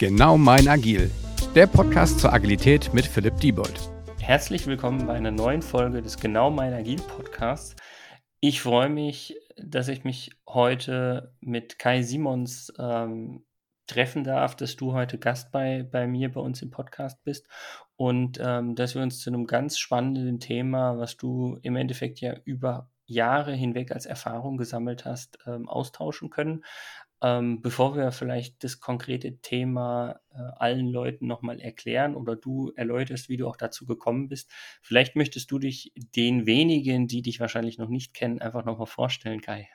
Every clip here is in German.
Genau mein Agil, der Podcast zur Agilität mit Philipp Diebold. Herzlich willkommen bei einer neuen Folge des Genau mein Agil Podcasts. Ich freue mich, dass ich mich heute mit Kai Simons ähm, treffen darf, dass du heute Gast bei, bei mir bei uns im Podcast bist und ähm, dass wir uns zu einem ganz spannenden Thema, was du im Endeffekt ja über Jahre hinweg als Erfahrung gesammelt hast, ähm, austauschen können. Ähm, bevor wir vielleicht das konkrete Thema äh, allen Leuten nochmal erklären oder du erläuterst, wie du auch dazu gekommen bist, vielleicht möchtest du dich den wenigen, die dich wahrscheinlich noch nicht kennen, einfach nochmal vorstellen, Kai.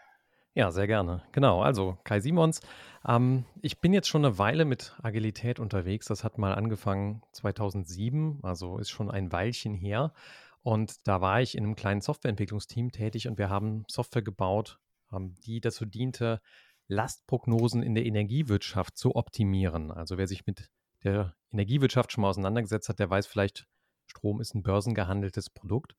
Ja, sehr gerne. Genau, also Kai Simons. Ähm, ich bin jetzt schon eine Weile mit Agilität unterwegs. Das hat mal angefangen 2007, also ist schon ein Weilchen her. Und da war ich in einem kleinen Softwareentwicklungsteam tätig und wir haben Software gebaut, ähm, die dazu diente, Lastprognosen in der Energiewirtschaft zu optimieren. Also wer sich mit der Energiewirtschaft schon mal auseinandergesetzt hat, der weiß vielleicht, Strom ist ein börsengehandeltes Produkt.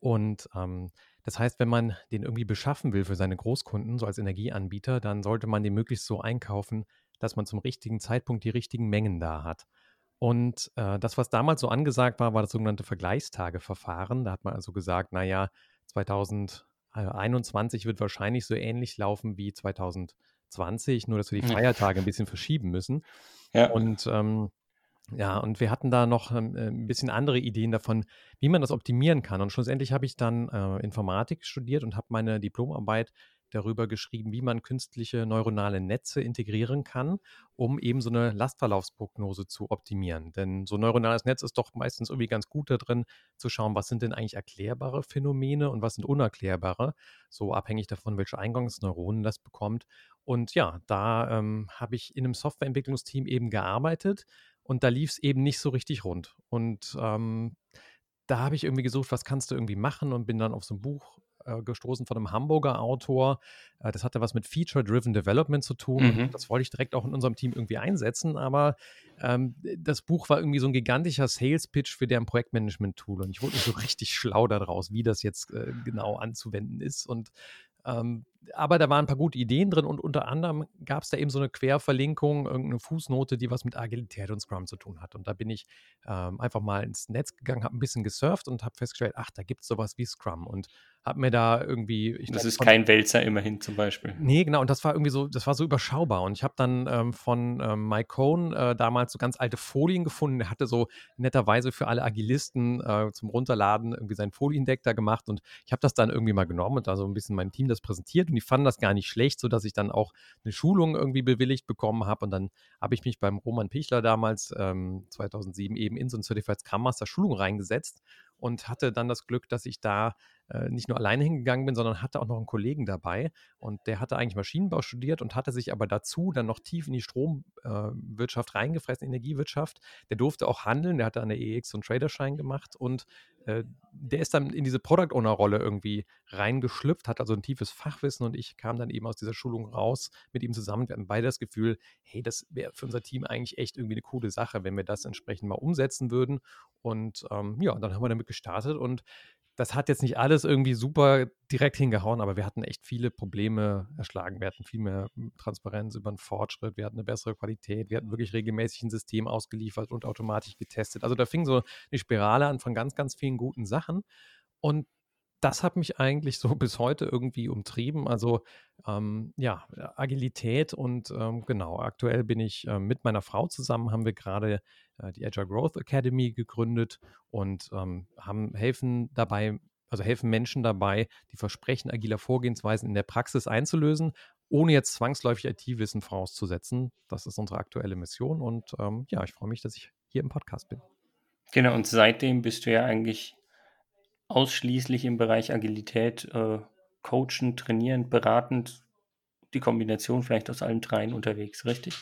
Und ähm, das heißt, wenn man den irgendwie beschaffen will für seine Großkunden, so als Energieanbieter, dann sollte man den möglichst so einkaufen, dass man zum richtigen Zeitpunkt die richtigen Mengen da hat. Und äh, das, was damals so angesagt war, war das sogenannte Vergleichstageverfahren. Da hat man also gesagt, naja, 2000 21 wird wahrscheinlich so ähnlich laufen wie 2020, nur dass wir die Feiertage ein bisschen verschieben müssen. Ja. Und ähm, ja, und wir hatten da noch ähm, äh, ein bisschen andere Ideen davon, wie man das optimieren kann. Und schlussendlich habe ich dann äh, Informatik studiert und habe meine Diplomarbeit darüber geschrieben, wie man künstliche neuronale Netze integrieren kann, um eben so eine Lastverlaufsprognose zu optimieren. Denn so ein neuronales Netz ist doch meistens irgendwie ganz gut da drin, zu schauen, was sind denn eigentlich erklärbare Phänomene und was sind unerklärbare, so abhängig davon, welche Eingangsneuronen das bekommt. Und ja, da ähm, habe ich in einem Softwareentwicklungsteam eben gearbeitet und da lief es eben nicht so richtig rund. Und ähm, da habe ich irgendwie gesucht, was kannst du irgendwie machen und bin dann auf so ein Buch äh, gestoßen von einem Hamburger Autor. Äh, das hatte was mit Feature-Driven Development zu tun. Mhm. Das wollte ich direkt auch in unserem Team irgendwie einsetzen, aber ähm, das Buch war irgendwie so ein gigantischer Sales-Pitch für deren Projektmanagement-Tool und ich wurde nicht so richtig schlau daraus, wie das jetzt äh, genau anzuwenden ist und ähm, aber da waren ein paar gute Ideen drin und unter anderem gab es da eben so eine Querverlinkung, irgendeine Fußnote, die was mit Agilität und Scrum zu tun hat. Und da bin ich ähm, einfach mal ins Netz gegangen, habe ein bisschen gesurft und habe festgestellt, ach, da gibt es sowas wie Scrum. Und habe mir da irgendwie. das glaub, ist von, kein Wälzer immerhin zum Beispiel. Nee, genau. Und das war irgendwie so, das war so überschaubar. Und ich habe dann ähm, von ähm, Mike Cohn äh, damals so ganz alte Folien gefunden. Der hatte so netterweise für alle Agilisten äh, zum Runterladen irgendwie sein Foliendeck da gemacht. Und ich habe das dann irgendwie mal genommen und da so ein bisschen meinem Team das präsentiert. Und die fanden das gar nicht schlecht, sodass ich dann auch eine Schulung irgendwie bewilligt bekommen habe. Und dann habe ich mich beim Roman Pichler damals ähm, 2007 eben in so ein Certified Scrum Master Schulung reingesetzt und hatte dann das Glück, dass ich da nicht nur alleine hingegangen bin, sondern hatte auch noch einen Kollegen dabei. Und der hatte eigentlich Maschinenbau studiert und hatte sich aber dazu dann noch tief in die Stromwirtschaft äh, reingefressen, Energiewirtschaft. Der durfte auch handeln, der hatte an der EX so einen Traderschein gemacht und äh, der ist dann in diese Product Owner-Rolle irgendwie reingeschlüpft, hat also ein tiefes Fachwissen und ich kam dann eben aus dieser Schulung raus mit ihm zusammen. Wir hatten beide das Gefühl, hey, das wäre für unser Team eigentlich echt irgendwie eine coole Sache, wenn wir das entsprechend mal umsetzen würden. Und ähm, ja, dann haben wir damit gestartet und das hat jetzt nicht alles irgendwie super direkt hingehauen, aber wir hatten echt viele Probleme erschlagen. Wir hatten viel mehr Transparenz über den Fortschritt, wir hatten eine bessere Qualität, wir hatten wirklich regelmäßig ein System ausgeliefert und automatisch getestet. Also da fing so eine Spirale an von ganz, ganz vielen guten Sachen. Und das hat mich eigentlich so bis heute irgendwie umtrieben. Also ähm, ja, Agilität und ähm, genau, aktuell bin ich äh, mit meiner Frau zusammen, haben wir gerade äh, die Agile Growth Academy gegründet und ähm, haben helfen dabei, also helfen Menschen dabei, die Versprechen agiler Vorgehensweisen in der Praxis einzulösen, ohne jetzt zwangsläufig IT-Wissen vorauszusetzen. Das ist unsere aktuelle Mission und ähm, ja, ich freue mich, dass ich hier im Podcast bin. Genau, und seitdem bist du ja eigentlich ausschließlich im Bereich Agilität äh, coachend, trainierend, beratend, die Kombination vielleicht aus allen dreien unterwegs, richtig?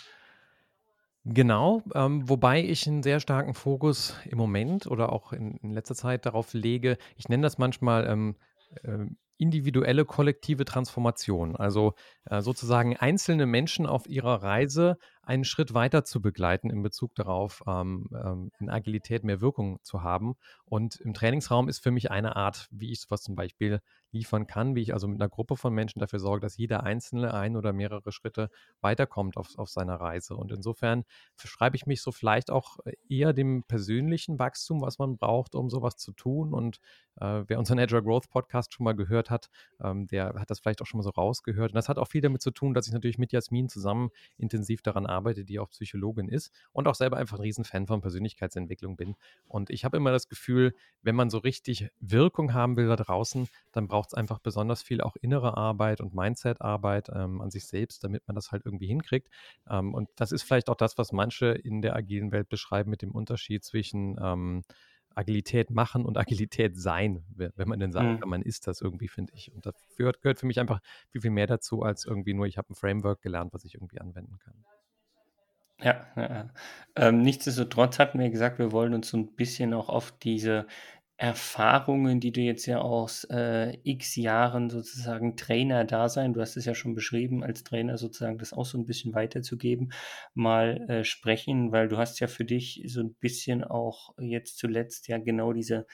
Genau, ähm, wobei ich einen sehr starken Fokus im Moment oder auch in, in letzter Zeit darauf lege, ich nenne das manchmal ähm, äh, individuelle kollektive Transformation. Also äh, sozusagen einzelne Menschen auf ihrer Reise einen Schritt weiter zu begleiten in Bezug darauf, ähm, ähm, in Agilität mehr Wirkung zu haben. Und im Trainingsraum ist für mich eine Art, wie ich sowas zum Beispiel liefern kann, wie ich also mit einer Gruppe von Menschen dafür sorge, dass jeder Einzelne ein oder mehrere Schritte weiterkommt auf, auf seiner Reise. Und insofern verschreibe ich mich so vielleicht auch eher dem persönlichen Wachstum, was man braucht, um sowas zu tun. Und äh, wer unseren Agile Growth Podcast schon mal gehört hat, ähm, der hat das vielleicht auch schon mal so rausgehört. Und das hat auch viel damit zu tun, dass ich natürlich mit Jasmin zusammen intensiv daran arbeite, die auch Psychologin ist und auch selber einfach ein Riesenfan von Persönlichkeitsentwicklung bin. Und ich habe immer das Gefühl, wenn man so richtig Wirkung haben will da draußen, dann braucht es einfach besonders viel auch innere Arbeit und Mindset-Arbeit ähm, an sich selbst, damit man das halt irgendwie hinkriegt. Ähm, und das ist vielleicht auch das, was manche in der agilen Welt beschreiben mit dem Unterschied zwischen ähm, Agilität machen und Agilität sein, wenn man denn sagen mhm. kann, man ist das irgendwie, finde ich. Und dafür gehört für mich einfach viel, viel mehr dazu, als irgendwie nur, ich habe ein Framework gelernt, was ich irgendwie anwenden kann. Ja, ja. Ähm, nichtsdestotrotz hatten wir gesagt, wir wollen uns so ein bisschen auch auf diese Erfahrungen, die du jetzt ja aus äh, x Jahren sozusagen Trainer da sein, du hast es ja schon beschrieben, als Trainer sozusagen das auch so ein bisschen weiterzugeben, mal äh, sprechen, weil du hast ja für dich so ein bisschen auch jetzt zuletzt ja genau diese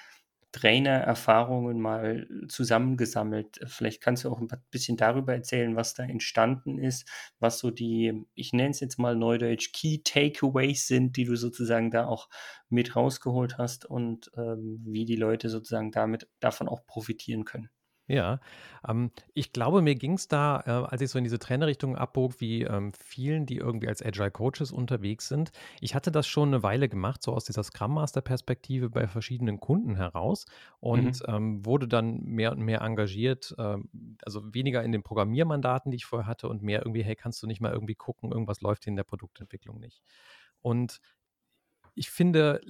Trainererfahrungen mal zusammengesammelt. Vielleicht kannst du auch ein bisschen darüber erzählen, was da entstanden ist, was so die, ich nenne es jetzt mal neudeutsch, Key Takeaways sind, die du sozusagen da auch mit rausgeholt hast und ähm, wie die Leute sozusagen damit davon auch profitieren können. Ja, ähm, ich glaube, mir ging es da, äh, als ich so in diese Trainerrichtung abbog, wie ähm, vielen, die irgendwie als Agile Coaches unterwegs sind. Ich hatte das schon eine Weile gemacht, so aus dieser Scrum Master Perspektive bei verschiedenen Kunden heraus und mhm. ähm, wurde dann mehr und mehr engagiert, ähm, also weniger in den Programmiermandaten, die ich vorher hatte und mehr irgendwie, hey, kannst du nicht mal irgendwie gucken, irgendwas läuft hier in der Produktentwicklung nicht. Und ich finde,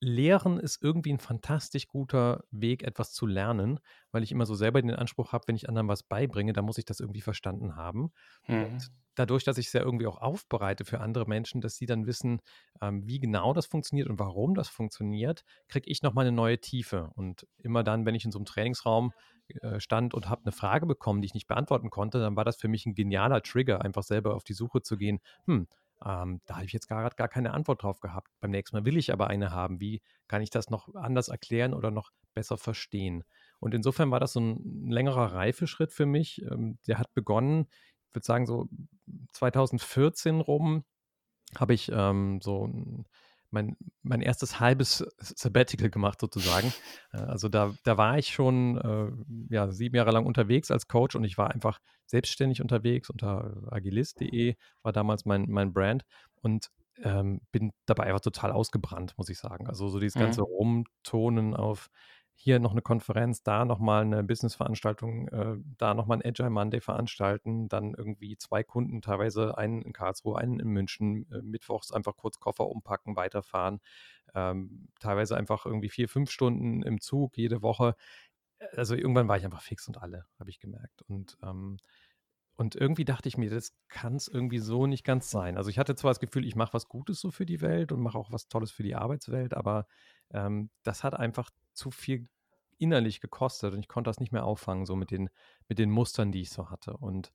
Lehren ist irgendwie ein fantastisch guter Weg, etwas zu lernen, weil ich immer so selber den Anspruch habe, wenn ich anderen was beibringe, dann muss ich das irgendwie verstanden haben. Mhm. Und dadurch, dass ich es ja irgendwie auch aufbereite für andere Menschen, dass sie dann wissen, ähm, wie genau das funktioniert und warum das funktioniert, kriege ich nochmal eine neue Tiefe. Und immer dann, wenn ich in so einem Trainingsraum äh, stand und habe eine Frage bekommen, die ich nicht beantworten konnte, dann war das für mich ein genialer Trigger, einfach selber auf die Suche zu gehen. Hm, ähm, da habe ich jetzt gerade gar keine Antwort drauf gehabt. Beim nächsten Mal will ich aber eine haben. Wie kann ich das noch anders erklären oder noch besser verstehen? Und insofern war das so ein längerer Reifeschritt für mich. Ähm, der hat begonnen, ich würde sagen, so 2014 rum habe ich ähm, so mein, mein erstes halbes Sabbatical gemacht sozusagen. Äh, also da, da war ich schon äh, ja, sieben Jahre lang unterwegs als Coach und ich war einfach selbstständig unterwegs unter agilist.de, war damals mein, mein Brand und ähm, bin dabei einfach total ausgebrannt, muss ich sagen. Also so dieses ganze mhm. Rumtonen auf hier noch eine Konferenz, da nochmal eine Business-Veranstaltung, äh, da nochmal ein Agile Monday veranstalten, dann irgendwie zwei Kunden, teilweise einen in Karlsruhe, einen in München, äh, mittwochs einfach kurz Koffer umpacken, weiterfahren, ähm, teilweise einfach irgendwie vier, fünf Stunden im Zug jede Woche. Also irgendwann war ich einfach fix und alle, habe ich gemerkt. Und ähm, und irgendwie dachte ich mir, das kann es irgendwie so nicht ganz sein. Also ich hatte zwar das Gefühl, ich mache was Gutes so für die Welt und mache auch was Tolles für die Arbeitswelt, aber ähm, das hat einfach zu viel innerlich gekostet und ich konnte das nicht mehr auffangen, so mit den, mit den Mustern, die ich so hatte. Und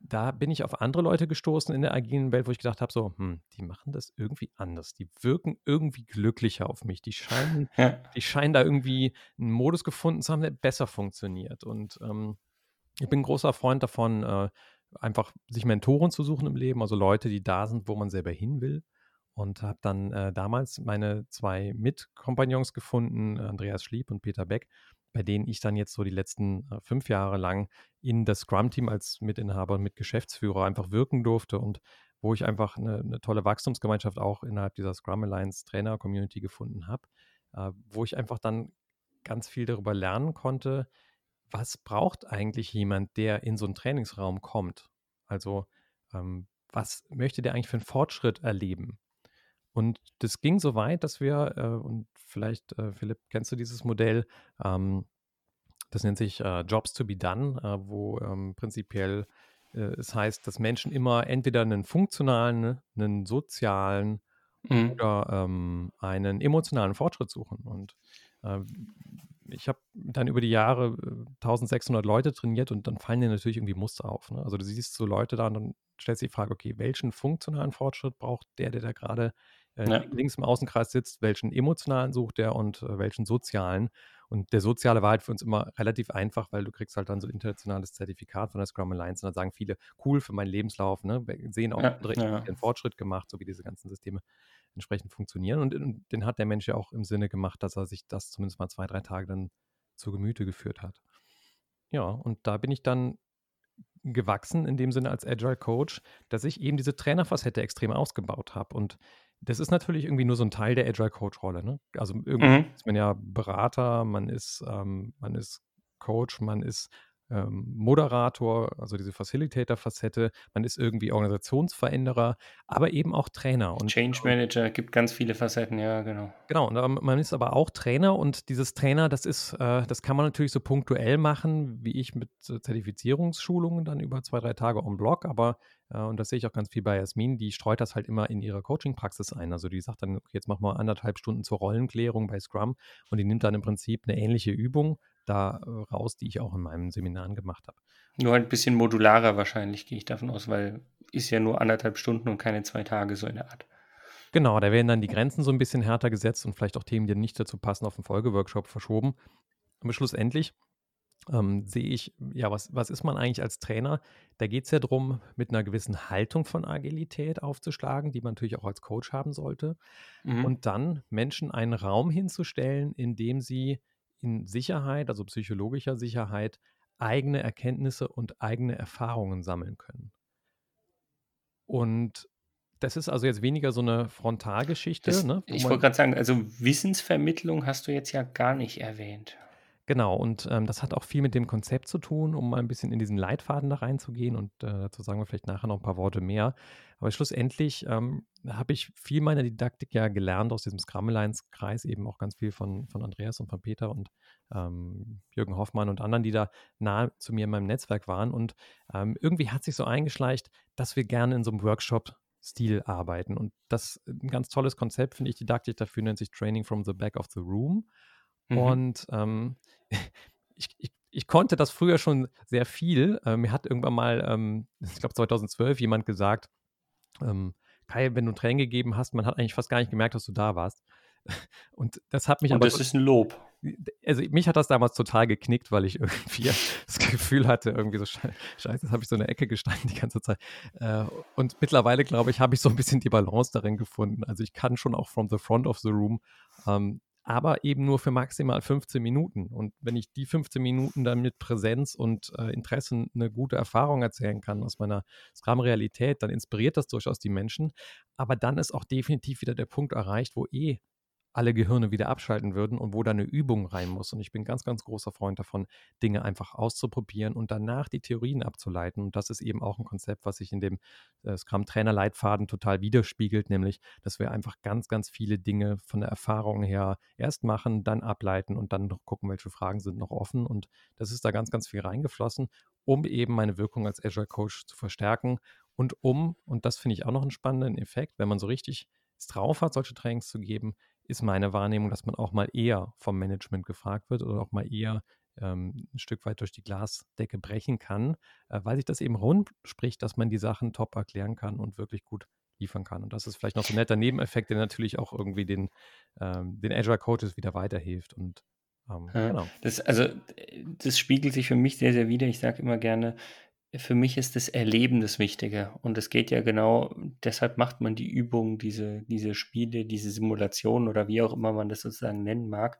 da bin ich auf andere Leute gestoßen in der agilen Welt, wo ich gedacht habe, so, hm, die machen das irgendwie anders. Die wirken irgendwie glücklicher auf mich. Die scheinen, ja. die scheinen da irgendwie einen Modus gefunden zu haben, der besser funktioniert. Und ähm, ich bin ein großer Freund davon, äh, einfach sich Mentoren zu suchen im Leben, also Leute, die da sind, wo man selber hin will. Und habe dann äh, damals meine zwei Mitkompagnons gefunden, Andreas Schlieb und Peter Beck, bei denen ich dann jetzt so die letzten äh, fünf Jahre lang in das Scrum-Team als Mitinhaber und Mitgeschäftsführer einfach wirken durfte und wo ich einfach eine, eine tolle Wachstumsgemeinschaft auch innerhalb dieser Scrum Alliance Trainer Community gefunden habe, äh, wo ich einfach dann ganz viel darüber lernen konnte, was braucht eigentlich jemand, der in so einen Trainingsraum kommt? Also, ähm, was möchte der eigentlich für einen Fortschritt erleben? Und das ging so weit, dass wir, äh, und vielleicht, äh, Philipp, kennst du dieses Modell, ähm, das nennt sich äh, Jobs to be done, äh, wo ähm, prinzipiell äh, es heißt, dass Menschen immer entweder einen funktionalen, einen sozialen mhm. oder ähm, einen emotionalen Fortschritt suchen. Und äh, ich habe dann über die Jahre 1600 äh, Leute trainiert und dann fallen dir natürlich irgendwie Muster auf. Ne? Also du siehst so Leute da und dann stellst du die Frage, okay, welchen funktionalen Fortschritt braucht der, der da gerade äh, Ja. links im Außenkreis sitzt, welchen emotionalen sucht der und äh, welchen sozialen. Und der soziale war halt für uns immer relativ einfach, weil du kriegst halt dann so ein internationales Zertifikat von der Scrum Alliance und dann sagen viele, cool für meinen Lebenslauf, ne? Wir sehen auch Ja, andere ja. den Fortschritt gemacht, so wie diese ganzen Systeme entsprechend funktionieren. Und, und den hat der Mensch ja auch im Sinne gemacht, dass er sich das zumindest mal zwei, drei Tage dann zu Gemüte geführt hat. Ja, und da bin ich dann gewachsen in dem Sinne als Agile Coach, dass ich eben diese Trainerfacette extrem ausgebaut habe. Und das ist natürlich irgendwie nur so ein Teil der Agile Coach Rolle. Ne? Also irgendwie Mhm. ist man ja Berater, man ist, ähm, man ist Coach, man ist ähm, Moderator, also diese Facilitator-Facette, man ist irgendwie Organisationsveränderer, aber eben auch Trainer. Und Change Manager gibt ganz viele Facetten, ja, genau. Genau, und ähm, man ist aber auch Trainer und dieses Trainer, das ist, äh, das kann man natürlich so punktuell machen, wie ich mit Zertifizierungsschulungen dann über zwei, drei Tage on Block, aber, äh, und das sehe ich auch ganz viel bei Jasmin, die streut das halt immer in ihre Coaching-Praxis ein. Also die sagt dann, okay, jetzt machen wir anderthalb Stunden zur Rollenklärung bei Scrum und die nimmt dann im Prinzip eine ähnliche Übung da äh, raus, die ich auch in meinen Seminaren gemacht habe. Nur ein bisschen modularer wahrscheinlich, gehe ich davon aus, weil ist ja nur anderthalb Stunden und keine zwei Tage so in der Art. Genau, da werden dann die Grenzen so ein bisschen härter gesetzt und vielleicht auch Themen, die nicht dazu passen, auf den Folgeworkshop verschoben. Aber schlussendlich ähm, sehe ich, ja, was, was ist man eigentlich als Trainer? Da geht es ja darum, mit einer gewissen Haltung von Agilität aufzuschlagen, die man natürlich auch als Coach haben sollte. Mhm. Und dann Menschen einen Raum hinzustellen, in dem sie in Sicherheit, also psychologischer Sicherheit, eigene Erkenntnisse und eigene Erfahrungen sammeln können. Und das ist also jetzt weniger so eine Frontalgeschichte. Das, ne, ich wollte gerade sagen, also Wissensvermittlung hast du jetzt ja gar nicht erwähnt. Genau, und ähm, das hat auch viel mit dem Konzept zu tun, um mal ein bisschen in diesen Leitfaden da reinzugehen und äh, dazu sagen wir vielleicht nachher noch ein paar Worte mehr. Aber schlussendlich ähm, habe ich viel meiner Didaktik ja gelernt aus diesem Scrum Alliance-Kreis, eben auch ganz viel von, von Andreas und von Peter und ähm, Jürgen Hoffmann und anderen, die da nahe zu mir in meinem Netzwerk waren. Und ähm, irgendwie hat sich so eingeschleicht, dass wir gerne in so einem Workshop-Stil arbeiten. Und das ist ein ganz tolles Konzept, finde ich, Didaktik dafür nennt sich Training from the Back of the Room. Mhm. Und ähm, ich, ich, ich konnte das früher schon sehr viel. Äh, mir hat irgendwann mal, ähm, ich glaube 2012, jemand gesagt, ähm, Kai, wenn du Tränen gegeben hast, man hat eigentlich fast gar nicht gemerkt, dass du da warst. Und das hat mich Und aber. das ist ein Lob. also mich hat das damals total geknickt, weil ich irgendwie das Gefühl hatte, irgendwie so sche- scheiße, jetzt habe ich so in der Ecke gestanden die ganze Zeit. Äh, Und mittlerweile, glaube ich, habe ich so ein bisschen die Balance darin gefunden. Also ich kann schon auch from the front of the room, ähm, aber eben nur für maximal 15 Minuten. Und wenn ich die 15 Minuten dann mit Präsenz und äh, Interessen eine gute Erfahrung erzählen kann aus meiner Scrum-Realität, dann inspiriert das durchaus die Menschen. Aber dann ist auch definitiv wieder der Punkt erreicht, wo eh alle Gehirne wieder abschalten würden und wo da eine Übung rein muss. Und ich bin ganz, ganz großer Freund davon, Dinge einfach auszuprobieren und danach die Theorien abzuleiten. Und das ist eben auch ein Konzept, was sich in dem äh, Scrum-Trainer-Leitfaden total widerspiegelt, nämlich, dass wir einfach ganz, ganz viele Dinge von der Erfahrung her erst machen, dann ableiten und dann noch gucken, welche Fragen sind noch offen. Und das ist da ganz, ganz viel reingeflossen, um eben meine Wirkung als Agile Coach zu verstärken und um, und das finde ich auch noch einen spannenden Effekt, wenn man so richtig drauf hat, solche Trainings zu geben, ist meine Wahrnehmung, dass man auch mal eher vom Management gefragt wird oder auch mal eher ähm, ein Stück weit durch die Glasdecke brechen kann, äh, weil sich das eben rund spricht, dass man die Sachen top erklären kann und wirklich gut liefern kann. Und das ist vielleicht noch so ein netter Nebeneffekt, der natürlich auch irgendwie den, ähm, den Agile Coaches wieder weiterhilft. Und ähm, Ja. genau. Das, also, das spiegelt sich für mich sehr, sehr wider. Ich sage immer gerne, für mich ist das Erleben das Wichtige. Und es geht ja genau, deshalb macht man die Übungen, diese, diese Spiele, diese Simulationen oder wie auch immer man das sozusagen nennen mag.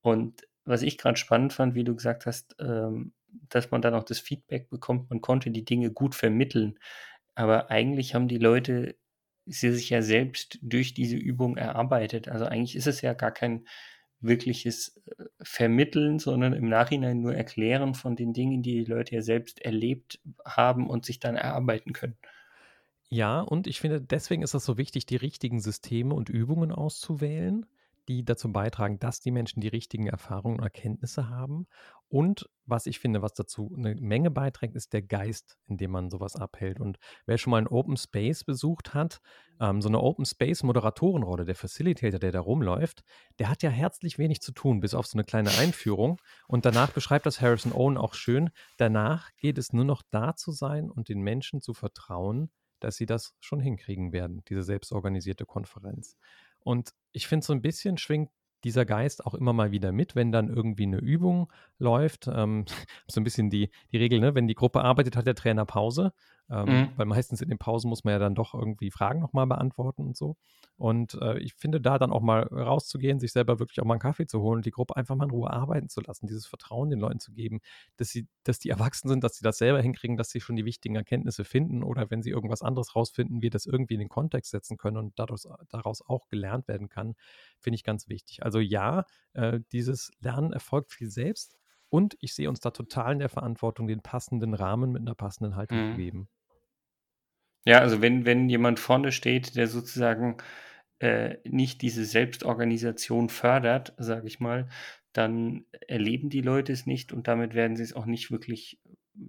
Und was ich gerade spannend fand, wie du gesagt hast, ähm, dass man dann auch das Feedback bekommt, man konnte die Dinge gut vermitteln. Aber eigentlich haben die Leute sie sich ja selbst durch diese Übung erarbeitet. Also eigentlich ist es ja gar kein wirkliches äh, Vermitteln, sondern im Nachhinein nur Erklären von den Dingen, die die Leute ja selbst erlebt haben und sich dann erarbeiten können. Ja, und ich finde, deswegen ist es so wichtig, die richtigen Systeme und Übungen auszuwählen, die dazu beitragen, dass die Menschen die richtigen Erfahrungen und Erkenntnisse haben. Und was ich finde, was dazu eine Menge beiträgt, ist der Geist, in dem man sowas abhält. Und wer schon mal einen Open Space besucht hat, ähm, so eine Open Space Moderatorenrolle, der Facilitator, der da rumläuft, der hat ja herzlich wenig zu tun, bis auf so eine kleine Einführung. Und danach beschreibt das Harrison Owen auch schön. Danach geht es nur noch da zu sein und den Menschen zu vertrauen, dass sie das schon hinkriegen werden, diese selbstorganisierte Konferenz. Und ich finde, so ein bisschen schwingt dieser Geist auch immer mal wieder mit, wenn dann irgendwie eine Übung läuft. Ähm, so ein bisschen die, die Regel, ne? wenn die Gruppe arbeitet, hat der Trainer Pause. Ähm, mhm. Weil meistens in den Pausen muss man ja dann doch irgendwie Fragen nochmal beantworten und so. Und äh, ich finde, da dann auch mal rauszugehen, sich selber wirklich auch mal einen Kaffee zu holen und die Gruppe einfach mal in Ruhe arbeiten zu lassen, dieses Vertrauen den Leuten zu geben, dass sie, dass die erwachsen sind, dass sie das selber hinkriegen, dass sie schon die wichtigen Erkenntnisse finden oder wenn sie irgendwas anderes rausfinden, wir das irgendwie in den Kontext setzen können und daraus, daraus auch gelernt werden kann, finde ich ganz wichtig. Also ja, äh, dieses Lernen erfolgt viel selbst, und ich sehe uns da total in der Verantwortung, den passenden Rahmen mit einer passenden Haltung mhm. zu geben. Ja, also wenn, wenn jemand vorne steht, der sozusagen äh, nicht diese Selbstorganisation fördert, sage ich mal, dann erleben die Leute es nicht und damit werden sie es auch nicht wirklich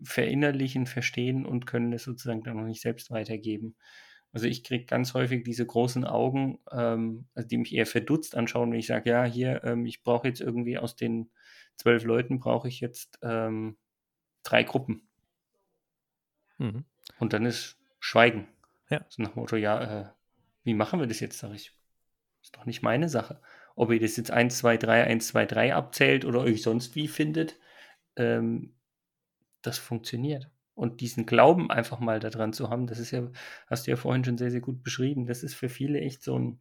verinnerlichen, verstehen und können es sozusagen dann noch nicht selbst weitergeben. Also ich kriege ganz häufig diese großen Augen, ähm, also die mich eher verdutzt anschauen, wenn ich sage, ja, hier, ähm, ich brauche jetzt irgendwie aus den zwölf Leuten brauche ich jetzt ähm, drei Gruppen. Mhm. Und dann ist Schweigen. Ja. So nach dem Motto, ja, äh, wie machen wir das jetzt, sage ich. Ist doch nicht meine Sache. Ob ihr das jetzt 1, 2, 3, 1, 2, 3 abzählt oder euch sonst wie findet, ähm, das funktioniert. Und diesen Glauben einfach mal daran zu haben, das ist ja, hast du ja vorhin schon sehr, sehr gut beschrieben, das ist für viele echt so ein,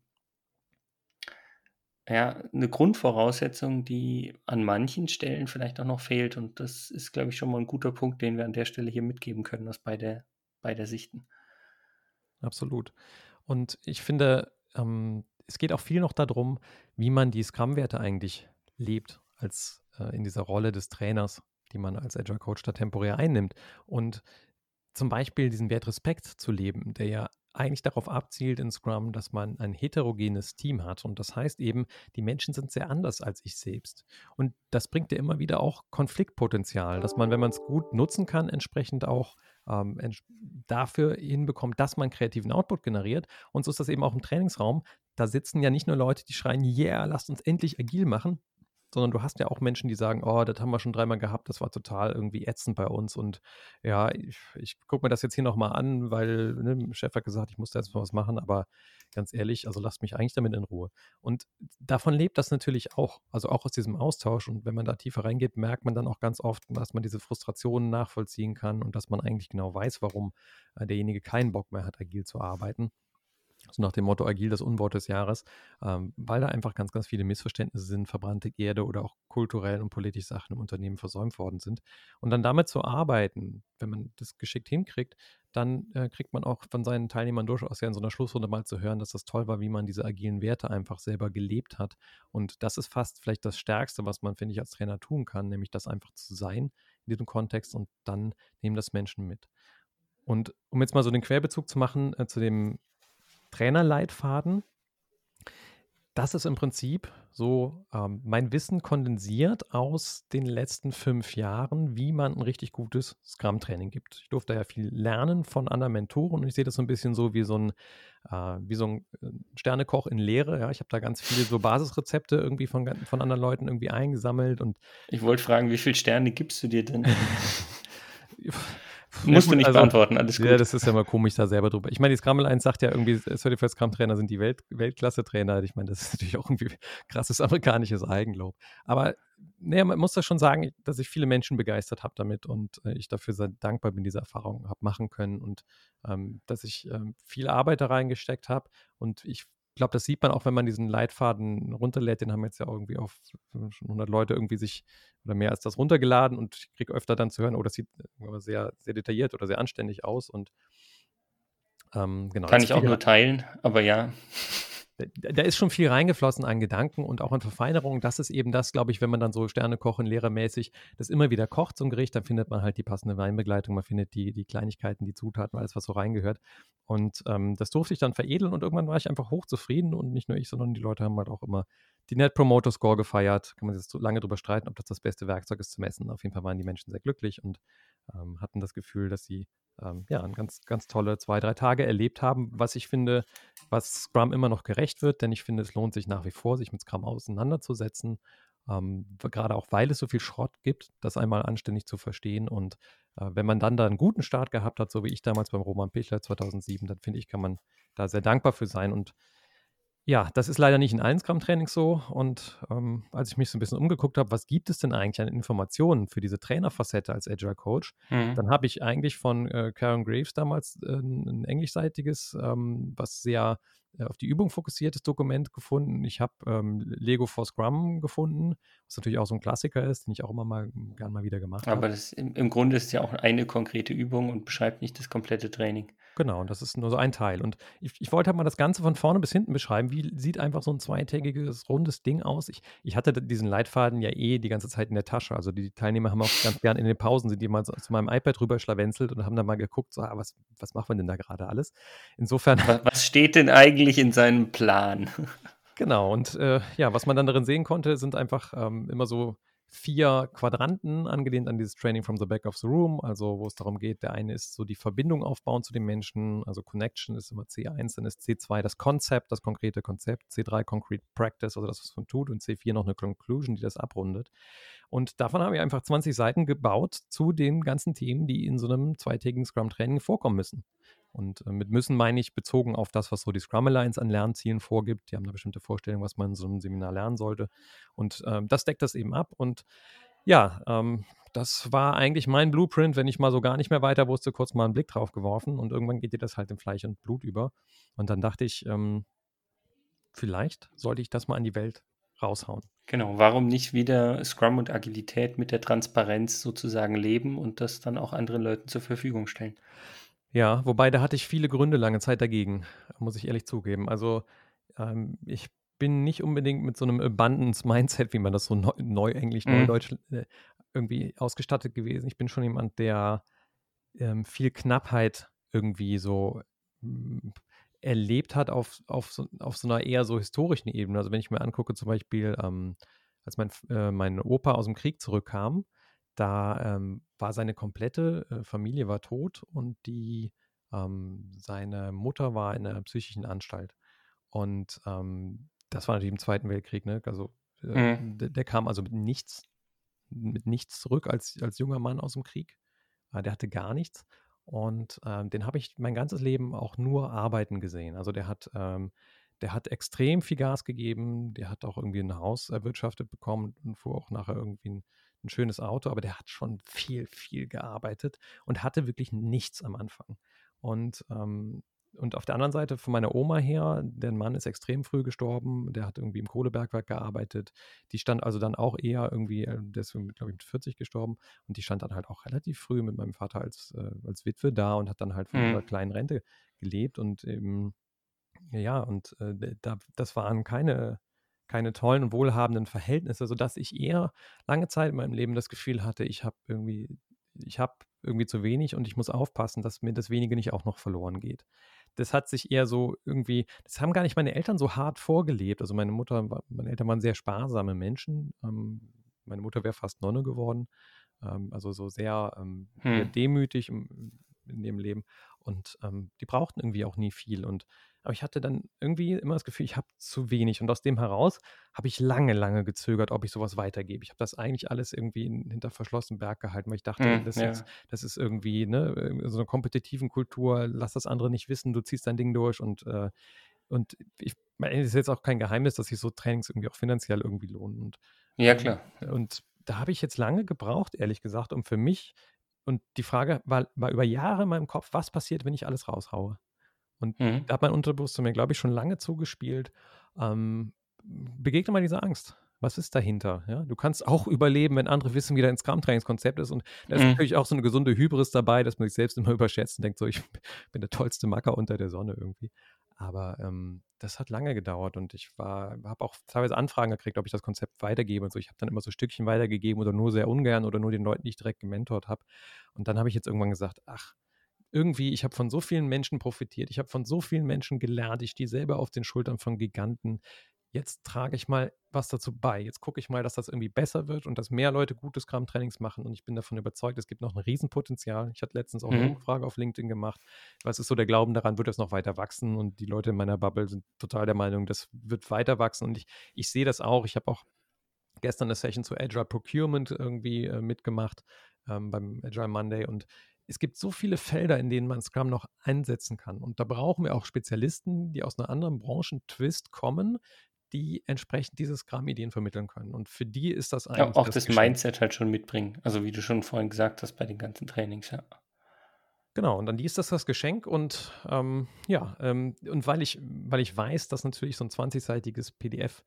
ja, eine Grundvoraussetzung, die an manchen Stellen vielleicht auch noch fehlt. Und das ist, glaube ich, schon mal ein guter Punkt, den wir an der Stelle hier mitgeben können aus beider, beider Sichten. Absolut. Und ich finde, ähm, es geht auch viel noch darum, wie man die Scrum-Werte eigentlich lebt, als äh, in dieser Rolle des Trainers, die man als Agile Coach da temporär einnimmt. Und zum Beispiel diesen Wert Respekt zu leben, der ja eigentlich darauf abzielt in Scrum, dass man ein heterogenes Team hat. Und das heißt eben, die Menschen sind sehr anders als ich selbst. Und das bringt ja immer wieder auch Konfliktpotenzial, dass man, wenn man es gut nutzen kann, entsprechend auch ähm, dafür hinbekommt, dass man kreativen Output generiert. Und so ist das eben auch im Trainingsraum. Da sitzen ja nicht nur Leute, die schreien, yeah, lasst uns endlich agil machen, sondern du hast ja auch Menschen, die sagen, oh, das haben wir schon dreimal gehabt, das war total irgendwie ätzend bei uns. Und ja, ich, ich gucke mir das jetzt hier nochmal an, weil ne, der Chef hat gesagt, ich muss da jetzt mal was machen, aber ganz ehrlich, also lasst mich eigentlich damit in Ruhe. Und davon lebt das natürlich auch, also auch aus diesem Austausch. Und wenn man da tiefer reingeht, merkt man dann auch ganz oft, dass man diese Frustrationen nachvollziehen kann und dass man eigentlich genau weiß, warum äh, derjenige keinen Bock mehr hat, agil zu arbeiten so nach dem Motto agil das Unwort des Jahres, ähm, weil da einfach ganz, ganz viele Missverständnisse sind, verbrannte Erde oder auch kulturell und politisch Sachen im Unternehmen versäumt worden sind. Und dann damit zu arbeiten, wenn man das geschickt hinkriegt, dann äh, kriegt man auch von seinen Teilnehmern durchaus ja in so einer Schlussrunde mal zu hören, dass das toll war, wie man diese agilen Werte einfach selber gelebt hat. Und das ist fast vielleicht das Stärkste, was man, finde ich, als Trainer tun kann, nämlich das einfach zu sein in diesem Kontext und dann nehmen das Menschen mit. Und um jetzt mal so den Querbezug zu machen äh, zu dem Trainerleitfaden. Das ist im Prinzip so ähm, mein Wissen kondensiert aus den letzten fünf Jahren, wie man ein richtig gutes Scrum-Training gibt. Ich durfte ja viel lernen von anderen Mentoren und ich sehe das so ein bisschen so wie so ein, äh, wie so ein äh, Sternekoch in Lehre. Ja? Ich habe da ganz viele so Basisrezepte irgendwie von, von anderen Leuten irgendwie eingesammelt und ich wollte fragen, wie viele Sterne gibst du dir denn? Musst du nicht also, beantworten, alles gut. Ja, das ist ja mal komisch da selber drüber. Ich meine, die Scrum Alliance sagt ja irgendwie, Certified Scrum Trainer sind die Welt, Weltklasse-Trainer. Ich meine, das ist natürlich auch irgendwie krasses amerikanisches Eigenlob. Aber naja, man muss das schon sagen, dass ich viele Menschen begeistert habe damit und äh, ich dafür sehr dankbar bin, diese Erfahrung habe machen können und ähm, dass ich ähm, viel Arbeit da reingesteckt habe und ich ich glaube, das sieht man auch, wenn man diesen Leitfaden runterlädt. Den haben jetzt ja irgendwie auf schon 100 Leute irgendwie sich oder mehr als das runtergeladen und ich kriege öfter dann zu hören, oh, das sieht sehr, sehr detailliert oder sehr anständig aus und ähm, genau. Kann ich auch nur teilen, aber ja da ist schon viel reingeflossen an Gedanken und auch an Verfeinerungen. Das ist eben das, glaube ich, wenn man dann so Sterne kochen, lehrermäßig, das immer wieder kocht zum Gericht, dann findet man halt die passende Weinbegleitung, man findet die, die Kleinigkeiten, die Zutaten, alles, was so reingehört. Und ähm, das durfte ich dann veredeln und irgendwann war ich einfach hochzufrieden und nicht nur ich, sondern die Leute haben halt auch immer die Net Promoter Score gefeiert. Kann man jetzt so lange drüber streiten, ob das das beste Werkzeug ist zu messen. Auf jeden Fall waren die Menschen sehr glücklich und ähm, hatten das Gefühl, dass sie ähm, ja, ganz, ganz tolle zwei, drei Tage erlebt haben, was ich finde, was Scrum immer noch gerecht wird, denn ich finde, es lohnt sich nach wie vor, sich mit Scrum auseinanderzusetzen. Ähm, gerade auch, weil es so viel Schrott gibt, das einmal anständig zu verstehen. Und äh, wenn man dann da einen guten Start gehabt hat, so wie ich damals beim Roman Pichler 2007, dann finde ich, kann man da sehr dankbar für sein. Und ja, das ist leider nicht in allen Scrum-Trainings so. Und ähm, als ich mich so ein bisschen umgeguckt habe, was gibt es denn eigentlich an Informationen für diese Trainerfacette als Agile Coach, mhm. dann habe ich eigentlich von äh, Karen Graves damals äh, ein englischseitiges, ähm, was sehr auf die Übung fokussiertes Dokument gefunden. Ich habe ähm, Lego for Scrum gefunden, was natürlich auch so ein Klassiker ist, den ich auch immer mal gern mal wieder gemacht habe. Aber das, im, im Grunde ist ja auch eine konkrete Übung und beschreibt nicht das komplette Training. Genau, und das ist nur so ein Teil. Und ich, ich wollte halt mal das Ganze von vorne bis hinten beschreiben. Wie sieht einfach so ein zweitägiges, rundes Ding aus? Ich, ich hatte diesen Leitfaden ja eh die ganze Zeit in der Tasche. Also die Teilnehmer haben auch ganz gern in den Pausen, sind die mal so, zu meinem iPad rüber schlawenzelt und haben dann mal geguckt, so, ah, was, was machen wir denn da gerade alles? Insofern. Was, was steht denn eigentlich in seinem Plan? Genau, und äh, ja, was man dann darin sehen konnte, sind einfach ähm, immer so vier Quadranten, angelehnt an dieses Training from the Back of the Room, also wo es darum geht, der eine ist so die Verbindung aufbauen zu den Menschen, also Connection ist immer C1, dann ist C2 das Konzept, das konkrete Konzept, C3 Concrete Practice, also das, was man tut, und C4 noch eine Conclusion, die das abrundet. Und davon habe ich einfach 20 Seiten gebaut zu den ganzen Themen, die in so einem zweitägigen Scrum-Training vorkommen müssen. Und äh, mit müssen meine ich bezogen auf das, was so die Scrum Alliance an Lernzielen vorgibt. Die haben eine bestimmte Vorstellung, was man in so einem Seminar lernen sollte. Und ähm, das deckt das eben ab. Und ja, ähm, das war eigentlich mein Blueprint, wenn ich mal so gar nicht mehr weiter wusste, kurz mal einen Blick drauf geworfen. Und irgendwann geht dir das halt in Fleisch und Blut über. Und dann dachte ich, ähm, vielleicht sollte ich das mal an die Welt raushauen. Genau, warum nicht wieder Scrum und Agilität mit der Transparenz sozusagen leben und das dann auch anderen Leuten zur Verfügung stellen? Ja, wobei da hatte ich viele Gründe lange Zeit dagegen, muss ich ehrlich zugeben. Also ähm, ich bin nicht unbedingt mit so einem Abundance-Mindset, wie man das so neu, Neuenglisch, mhm. Neudeutsch äh, irgendwie ausgestattet gewesen. Ich bin schon jemand, der ähm, viel Knappheit irgendwie so hm, erlebt hat auf, auf, so, auf so einer eher so historischen Ebene. Also wenn ich mir angucke, zum Beispiel, ähm, als mein, äh, mein Opa aus dem Krieg zurückkam, da ähm, war seine komplette äh, Familie war tot und die ähm, seine Mutter war in einer psychischen Anstalt. Und ähm, das war natürlich im Zweiten Weltkrieg, ne? Also äh, mhm. der, der, kam also mit nichts, mit nichts zurück als, als junger Mann aus dem Krieg. Äh, der hatte gar nichts. Und ähm, den habe ich mein ganzes Leben auch nur arbeiten gesehen. Also der hat, ähm, der hat extrem viel Gas gegeben, der hat auch irgendwie ein Haus erwirtschaftet bekommen und fuhr auch nachher irgendwie ein ein schönes Auto, aber der hat schon viel, viel gearbeitet und hatte wirklich nichts am Anfang. Und, ähm, und auf der anderen Seite von meiner Oma her, der Mann ist extrem früh gestorben, der hat irgendwie im Kohlebergwerk gearbeitet. Die stand also dann auch eher irgendwie, äh, der ist, glaube ich, mit 40 gestorben und die stand dann halt auch relativ früh mit meinem Vater als, äh, als Witwe da und hat dann halt von mhm. einer kleinen Rente gelebt und eben, ja, und äh, da, das waren keine keine tollen und wohlhabenden Verhältnisse, sodass ich eher lange Zeit in meinem Leben das Gefühl hatte, ich habe irgendwie, ich habe irgendwie zu wenig und ich muss aufpassen, dass mir das wenige nicht auch noch verloren geht. Das hat sich eher so irgendwie, das haben gar nicht meine Eltern so hart vorgelebt. Also meine Mutter, meine Eltern waren sehr sparsame Menschen. Ähm, meine Mutter wäre fast Nonne geworden. Ähm, also so sehr, ähm, hm. demütig in ihrem Leben. Und ähm, die brauchten irgendwie auch nie viel. Und aber ich hatte dann irgendwie immer das Gefühl, ich habe zu wenig. Und aus dem heraus habe ich lange, lange gezögert, ob ich sowas weitergebe. Ich habe das eigentlich alles irgendwie in, hinter verschlossenen Berg gehalten, weil ich dachte, mm, das, ja. ist, das, ist, irgendwie ne, so eine kompetitiven Kultur, lass das andere nicht wissen, du ziehst dein Ding durch und äh, und ich meine, es ist jetzt auch kein Geheimnis, dass sich so Trainings irgendwie auch finanziell irgendwie lohnen. Und, ja, klar. Und da habe ich jetzt lange gebraucht, ehrlich gesagt, um für mich, und die Frage war, war über Jahre in meinem Kopf, was passiert, wenn ich alles raushaue? Und mhm. da hat mein Unterbewusstsein mir, glaube ich, schon lange zugespielt. Ähm, begegne mal dieser Angst. Was ist dahinter? Ja, du kannst auch überleben, wenn andere wissen, wie dein Scrum-Trainingskonzept ist. Und da ist mhm. natürlich auch so eine gesunde Hybris dabei, dass man sich selbst immer überschätzt und denkt, so, ich bin der tollste Macker unter der Sonne irgendwie. Aber ähm, das hat lange gedauert und ich habe auch teilweise Anfragen gekriegt, ob ich das Konzept weitergebe und so. Ich habe dann immer so Stückchen weitergegeben oder nur sehr ungern oder nur den Leuten, die ich direkt gementort habe. Und dann habe ich jetzt irgendwann gesagt, ach, irgendwie, ich habe von so vielen Menschen profitiert, ich habe von so vielen Menschen gelernt, ich stehe selber auf den Schultern von Giganten. Jetzt trage ich mal was dazu bei. Jetzt gucke ich mal, dass das irgendwie besser wird und dass mehr Leute gute Scrum-Trainings machen. Und ich bin davon überzeugt, es gibt noch ein Riesenpotenzial. Ich hatte letztens auch eine Mhm. Umfrage auf LinkedIn gemacht. Was ist so der Glauben daran, wird das noch weiter wachsen? Und die Leute in meiner Bubble sind total der Meinung, das wird weiter wachsen. Und ich, ich sehe das auch. Ich habe auch gestern eine Session zu Agile Procurement irgendwie äh, mitgemacht ähm, beim Agile Monday und es gibt so viele Felder, in denen man Scrum noch einsetzen kann. Und da brauchen wir auch Spezialisten, die aus einer anderen Branchen-Twist kommen, die entsprechend diese Scrum-Ideen vermitteln können. Und für die ist das Ja, eigentlich auch das das. Mindset halt schon mitbringen. Also wie du schon vorhin gesagt hast bei den ganzen Trainings, ja. Genau, und an die ist das das Geschenk und ähm, ja, ähm, und weil ich, weil ich weiß, dass natürlich so ein 20-seitiges PDF,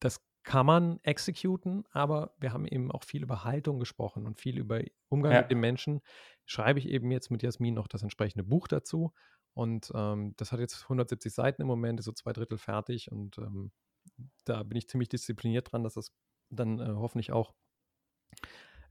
das kann man exekuten, aber wir haben eben auch viel über Haltung gesprochen und viel über Umgang Ja. mit den Menschen. Schreibe ich eben jetzt mit Jasmin noch das entsprechende Buch dazu und ähm, das hat jetzt 170 Seiten im Moment, ist so zwei Drittel fertig und ähm, da bin ich ziemlich diszipliniert dran, dass das dann äh, hoffentlich auch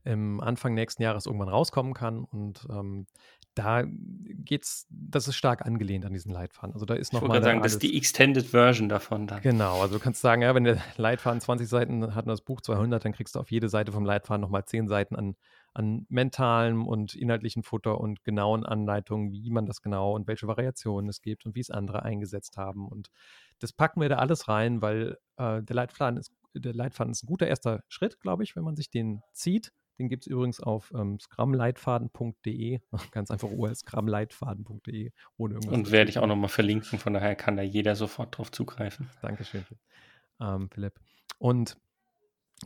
im Anfang nächsten Jahres irgendwann rauskommen kann. Und ähm, da geht's, das ist stark angelehnt an diesen Leitfaden. Also da ist Ich wollte nochmal sagen, das alles. ist die Extended Version davon dann. Genau, also du kannst sagen, ja, wenn der Leitfaden 20 Seiten hat und das Buch 200, dann kriegst du auf jede Seite vom Leitfaden nochmal 10 Seiten an, an mentalem und inhaltlichen Futter und genauen Anleitungen, wie man das genau und welche Variationen es gibt und wie es andere eingesetzt haben. Und das packen wir da alles rein, weil äh, der, Leitfaden ist, der Leitfaden ist ein guter erster Schritt, glaube ich, wenn man sich den zieht. Den gibt es übrigens auf ähm, scrumleitfaden.de. Ganz einfach URL scrumleitfaden.de, ohne irgendwas. Und werde ich auch nochmal verlinken, von daher kann da jeder sofort drauf zugreifen. Dankeschön, ähm, Philipp. Und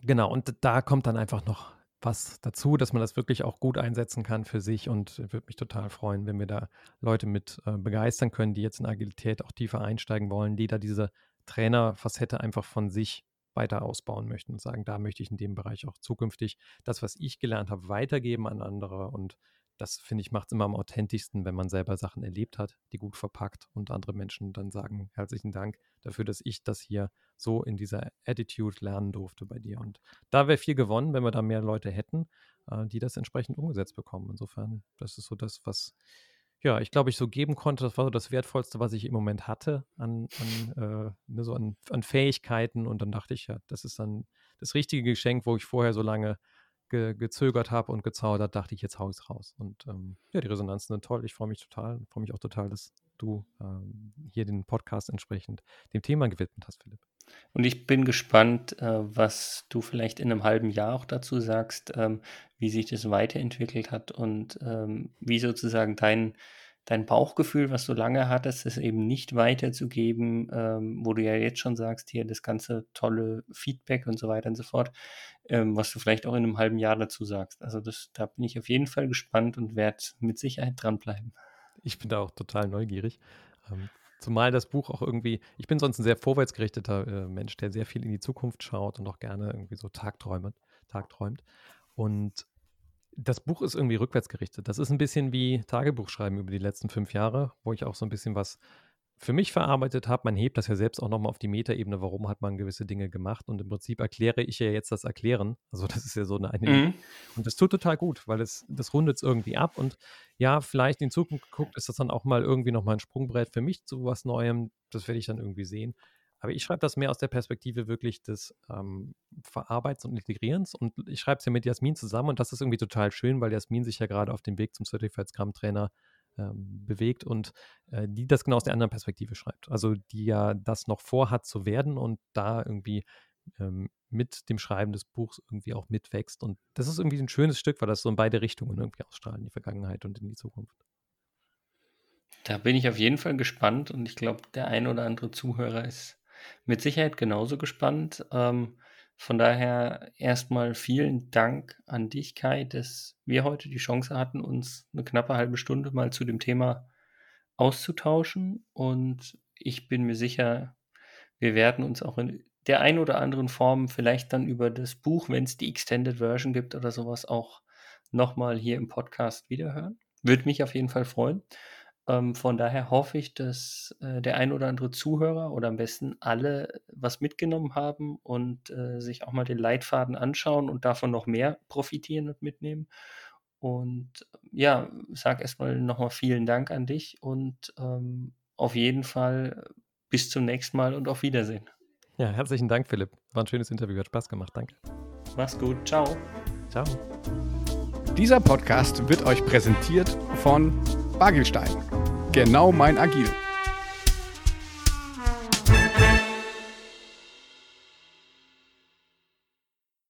genau, und da kommt dann einfach noch was dazu, dass man das wirklich auch gut einsetzen kann für sich und würde mich total freuen, wenn wir da Leute mit äh, begeistern können, die jetzt in Agilität auch tiefer einsteigen wollen, die da diese Trainerfacette einfach von sich weiter ausbauen möchten und sagen, da möchte ich in dem Bereich auch zukünftig das, was ich gelernt habe, weitergeben an andere und das finde ich macht es immer am authentischsten, wenn man selber Sachen erlebt hat, die gut verpackt und andere Menschen dann sagen, herzlichen Dank dafür, dass ich das hier so in dieser Attitude lernen durfte bei dir. Und da wäre viel gewonnen, wenn wir da mehr Leute hätten, äh, die das entsprechend umgesetzt bekommen. Insofern, das ist so das, was ja, ich glaube, ich so geben konnte, das war so das Wertvollste, was ich im Moment hatte an, an, äh, ne, so an, an Fähigkeiten. Und dann dachte ich, ja, das ist dann das richtige Geschenk, wo ich vorher so lange ge gezögert habe und gezaudert, dachte ich, jetzt hau ich es raus. Und ähm, ja, die Resonanzen sind toll. Ich freue mich total. freue mich auch total, dass du ähm, hier den Podcast entsprechend dem Thema gewidmet hast, Philipp. Und ich bin gespannt, äh, was du vielleicht in einem halben Jahr auch dazu sagst, ähm, wie sich das weiterentwickelt hat und ähm, wie sozusagen dein, dein Bauchgefühl, was du lange hattest, es eben nicht weiterzugeben, ähm, wo du ja jetzt schon sagst, hier das ganze tolle Feedback und so weiter und so fort, ähm, was du vielleicht auch in einem halben Jahr dazu sagst. Also das, da bin ich auf jeden Fall gespannt und werde mit Sicherheit dranbleiben. Ich bin da auch total neugierig. Ähm, zumal das Buch auch irgendwie, ich bin sonst ein sehr vorwärtsgerichteter äh, Mensch, der sehr viel in die Zukunft schaut und auch gerne irgendwie so Tagträume, tagträumt. Und das Buch ist irgendwie rückwärts gerichtet. Das ist ein bisschen wie Tagebuchschreiben über die letzten fünf Jahre, wo ich auch so ein bisschen was für mich verarbeitet habe. Man hebt das ja selbst auch nochmal auf die Metaebene, warum hat man gewisse Dinge gemacht. Und im Prinzip erkläre ich ja jetzt das Erklären. Also das ist ja so eine, eine Mhm. und das tut total gut, weil es, das rundet es irgendwie ab. Und ja, vielleicht in Zukunft geguckt, ist das dann auch mal irgendwie nochmal ein Sprungbrett für mich zu was Neuem. Das werde ich dann irgendwie sehen. Aber ich schreibe das mehr aus der Perspektive wirklich des ähm, Verarbeitens und Integrierens. Und ich schreibe es ja mit Jasmin zusammen. Und das ist irgendwie total schön, weil Jasmin sich ja gerade auf dem Weg zum Certified Scrum Trainer ähm, bewegt und äh, die das genau aus der anderen Perspektive schreibt. Also die ja das noch vorhat zu werden und da irgendwie ähm, mit dem Schreiben des Buchs irgendwie auch mitwächst. Und das ist irgendwie ein schönes Stück, weil das so in beide Richtungen irgendwie ausstrahlt, in die Vergangenheit und in die Zukunft. Da bin ich auf jeden Fall gespannt und ich glaube, der ein oder andere Zuhörer ist mit Sicherheit genauso gespannt. Ähm, von daher erstmal vielen Dank an dich, Kai, dass wir heute die Chance hatten, uns eine knappe halbe Stunde mal zu dem Thema auszutauschen. Und ich bin mir sicher, wir werden uns auch in der ein oder anderen Form vielleicht dann über das Buch, wenn es die Extended Version gibt oder sowas, auch nochmal hier im Podcast wiederhören. Würde mich auf jeden Fall freuen. Ähm, von daher hoffe ich, dass äh, der ein oder andere Zuhörer oder am besten alle was mitgenommen haben und äh, sich auch mal den Leitfaden anschauen und davon noch mehr profitieren und mitnehmen. Und ja, sag erstmal nochmal vielen Dank an dich und ähm, auf jeden Fall bis zum nächsten Mal und auf Wiedersehen. Ja, herzlichen Dank, Philipp. War ein schönes Interview, hat Spaß gemacht. Danke. Mach's gut. Ciao. Ciao. Dieser Podcast wird euch präsentiert von Bagelstein. Genau mein Agil.